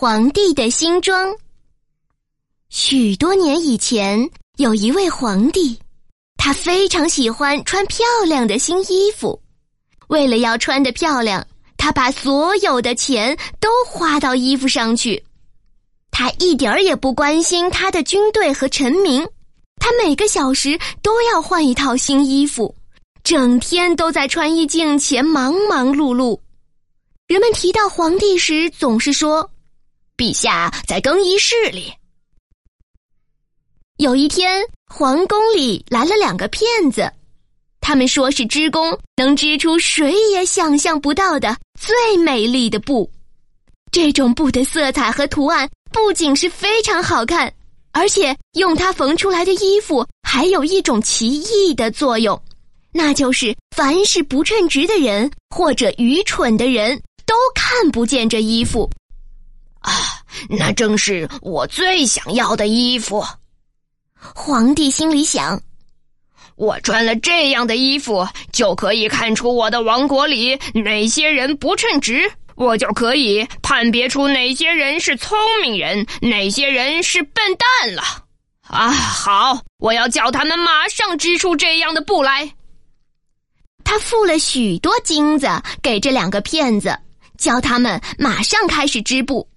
皇帝的新装。许多年以前，有一位皇帝，他非常喜欢穿漂亮的新衣服。为了要穿得漂亮，他把所有的钱都花到衣服上去。他一点儿也不关心他的军队和臣民，他每个小时都要换一套新衣服，整天都在穿衣镜前忙忙碌碌。人们提到皇帝时，总是说：“陛下在更衣室里。”有一天，皇宫里来了两个骗子，他们说是织工，能织出谁也想象不到的最美丽的布。这种布的色彩和图案不仅是非常好看，而且用它缝出来的衣服还有一种奇异的作用，那就是凡是不称职的人或者愚蠢的人都看不见这衣服。啊，那正是我最想要的衣服。皇帝心里想：“我穿了这样的衣服，就可以看出我的王国里哪些人不称职，我就可以判别出哪些人是聪明人，哪些人是笨蛋了。”啊，好，我要叫他们马上织出这样的布来。他付了许多金子给这两个骗子，叫他们马上开始织布。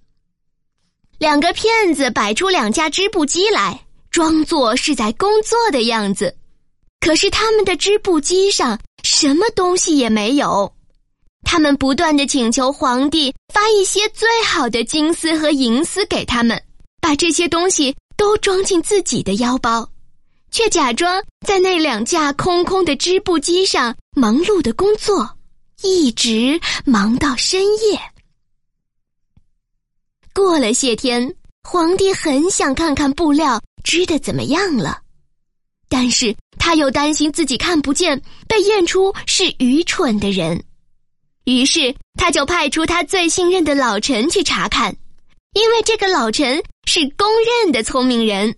两个骗子摆出两架织布机来。装作是在工作的样子，可是他们的织布机上什么东西也没有。他们不断的请求皇帝发一些最好的金丝和银丝给他们，把这些东西都装进自己的腰包，却假装在那两架空空的织布机上忙碌的工作，一直忙到深夜。过了些天，皇帝很想看看布料。织的怎么样了？但是他又担心自己看不见，被验出是愚蠢的人，于是他就派出他最信任的老臣去查看，因为这个老臣是公认的聪明人。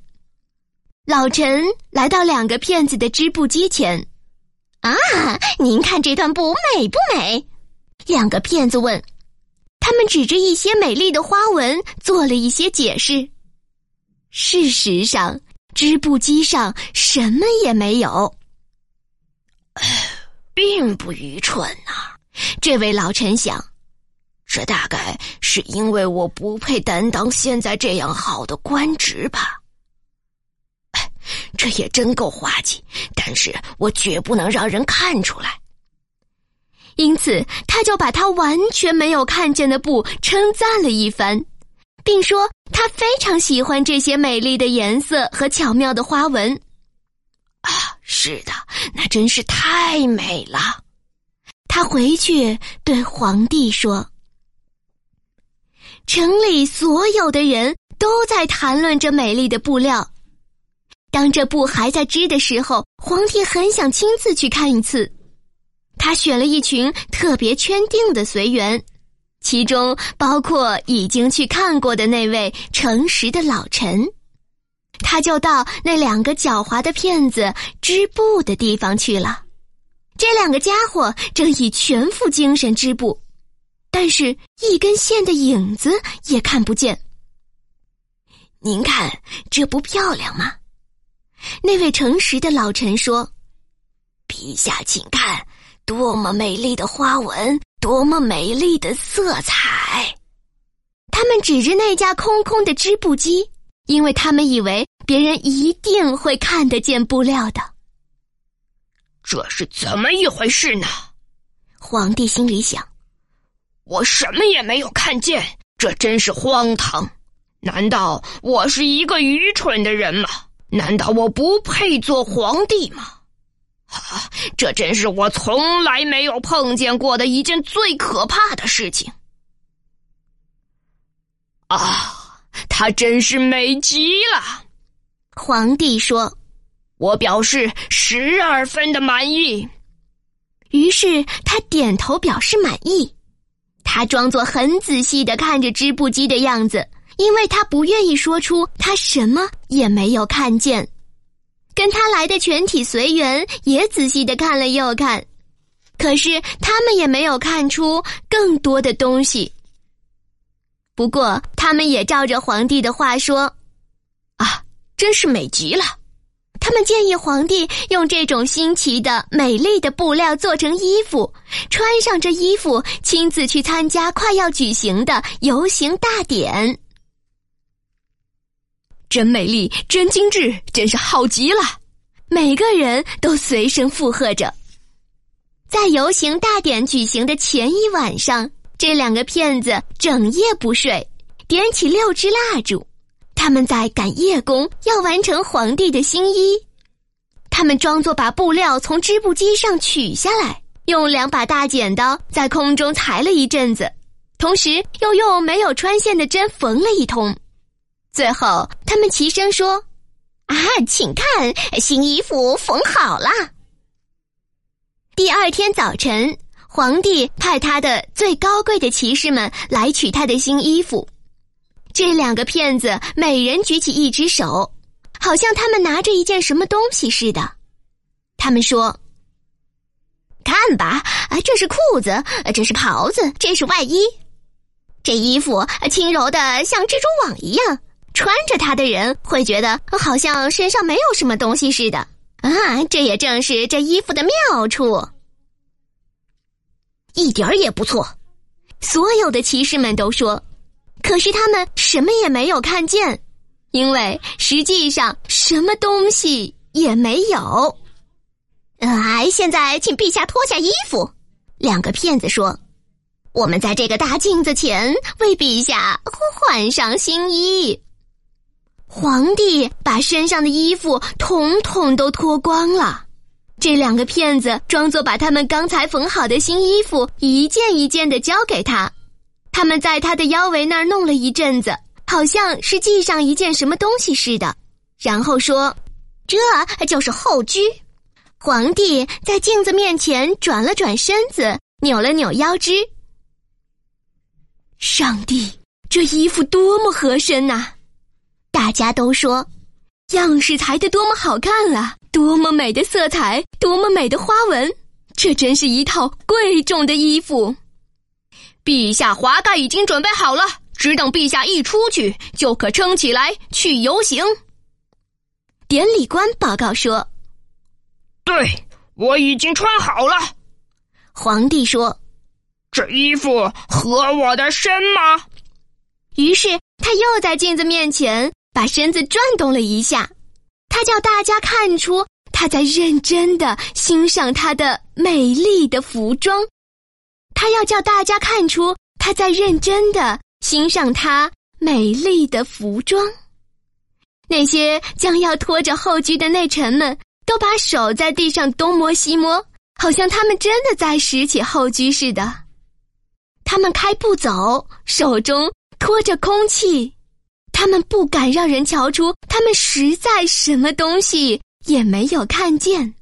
老臣来到两个骗子的织布机前，啊，您看这段布美不美？两个骗子问，他们指着一些美丽的花纹做了一些解释。事实上，织布机上什么也没有，并不愚蠢呐。这位老臣想，这大概是因为我不配担当现在这样好的官职吧。这也真够滑稽，但是我绝不能让人看出来。因此，他就把他完全没有看见的布称赞了一番。并说他非常喜欢这些美丽的颜色和巧妙的花纹。啊，是的，那真是太美了。他回去对皇帝说：“城里所有的人都在谈论这美丽的布料。当这布还在织的时候，皇帝很想亲自去看一次。他选了一群特别圈定的随员。”其中包括已经去看过的那位诚实的老臣，他就到那两个狡猾的骗子织布的地方去了。这两个家伙正以全副精神织布，但是一根线的影子也看不见。您看这不漂亮吗？那位诚实的老臣说：“陛下，请看，多么美丽的花纹！”多么美丽的色彩！他们指着那架空空的织布机，因为他们以为别人一定会看得见布料的。这是怎么一回事呢？皇帝心里想：我什么也没有看见，这真是荒唐！难道我是一个愚蠢的人吗？难道我不配做皇帝吗？啊！这真是我从来没有碰见过的一件最可怕的事情。啊，它真是美极了。皇帝说：“我表示十二分的满意。”于是他点头表示满意。他装作很仔细的看着织布机的样子，因为他不愿意说出他什么也没有看见。跟他来的全体随员也仔细的看了又看，可是他们也没有看出更多的东西。不过他们也照着皇帝的话说：“啊，真是美极了。”他们建议皇帝用这种新奇的、美丽的布料做成衣服，穿上这衣服，亲自去参加快要举行的游行大典。真美丽，真精致，真是好极了！每个人都随声附和着。在游行大典举行的前一晚上，这两个骗子整夜不睡，点起六支蜡烛。他们在赶夜工，要完成皇帝的新衣。他们装作把布料从织布机上取下来，用两把大剪刀在空中裁了一阵子，同时又用没有穿线的针缝了一通。最后，他们齐声说：“啊，请看，新衣服缝好了。”第二天早晨，皇帝派他的最高贵的骑士们来取他的新衣服。这两个骗子每人举起一只手，好像他们拿着一件什么东西似的。他们说：“看吧，啊，这是裤子，这是袍子，这是外衣。这衣服轻柔的像蜘蛛网一样。”穿着它的人会觉得好像身上没有什么东西似的啊！这也正是这衣服的妙处，一点儿也不错。所有的骑士们都说，可是他们什么也没有看见，因为实际上什么东西也没有。哎，现在请陛下脱下衣服。两个骗子说：“我们在这个大镜子前为陛下换上新衣。”皇帝把身上的衣服统统都脱光了，这两个骗子装作把他们刚才缝好的新衣服一件一件的交给他，他们在他的腰围那儿弄了一阵子，好像是系上一件什么东西似的，然后说：“这就是后裾。”皇帝在镜子面前转了转身子，扭了扭腰肢。上帝，这衣服多么合身呐！大家都说，样式裁的多么好看啊！多么美的色彩，多么美的花纹，这真是一套贵重的衣服。陛下华盖已经准备好了，只等陛下一出去，就可撑起来去游行。典礼官报告说：“对，我已经穿好了。”皇帝说：“这衣服合我的身吗？”于是他又在镜子面前。把身子转动了一下，他叫大家看出他在认真的欣赏他的美丽的服装，他要叫大家看出他在认真的欣赏他美丽的服装。那些将要拖着后裾的内臣们都把手在地上东摸西摸，好像他们真的在拾起后裾似的。他们开步走，手中托着空气。他们不敢让人瞧出，他们实在什么东西也没有看见。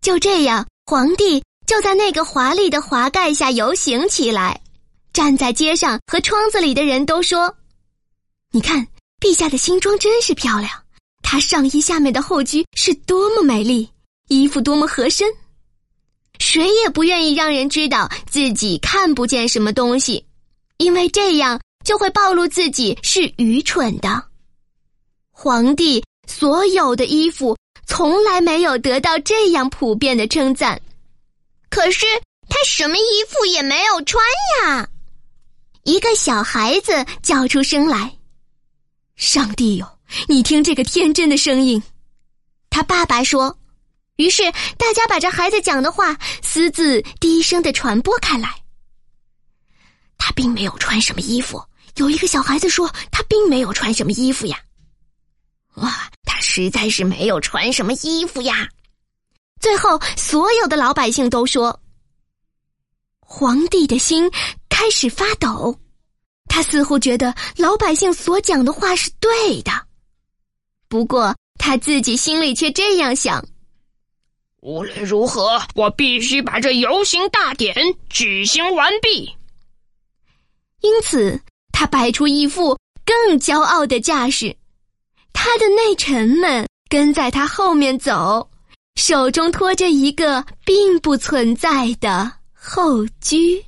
就这样，皇帝就在那个华丽的华盖下游行起来。站在街上和窗子里的人都说：“你看，陛下的新装真是漂亮。他上衣下面的后裾是多么美丽，衣服多么合身。谁也不愿意让人知道自己看不见什么东西，因为这样。”就会暴露自己是愚蠢的。皇帝所有的衣服从来没有得到这样普遍的称赞，可是他什么衣服也没有穿呀！一个小孩子叫出声来：“上帝哟，你听这个天真的声音！”他爸爸说。于是大家把这孩子讲的话私自低声的传播开来。他并没有穿什么衣服。有一个小孩子说：“他并没有穿什么衣服呀。”哇，他实在是没有穿什么衣服呀！最后，所有的老百姓都说：“皇帝的心开始发抖，他似乎觉得老百姓所讲的话是对的。不过，他自己心里却这样想：无论如何，我必须把这游行大典举行完毕。”因此。他摆出一副更骄傲的架势，他的内臣们跟在他后面走，手中托着一个并不存在的后居。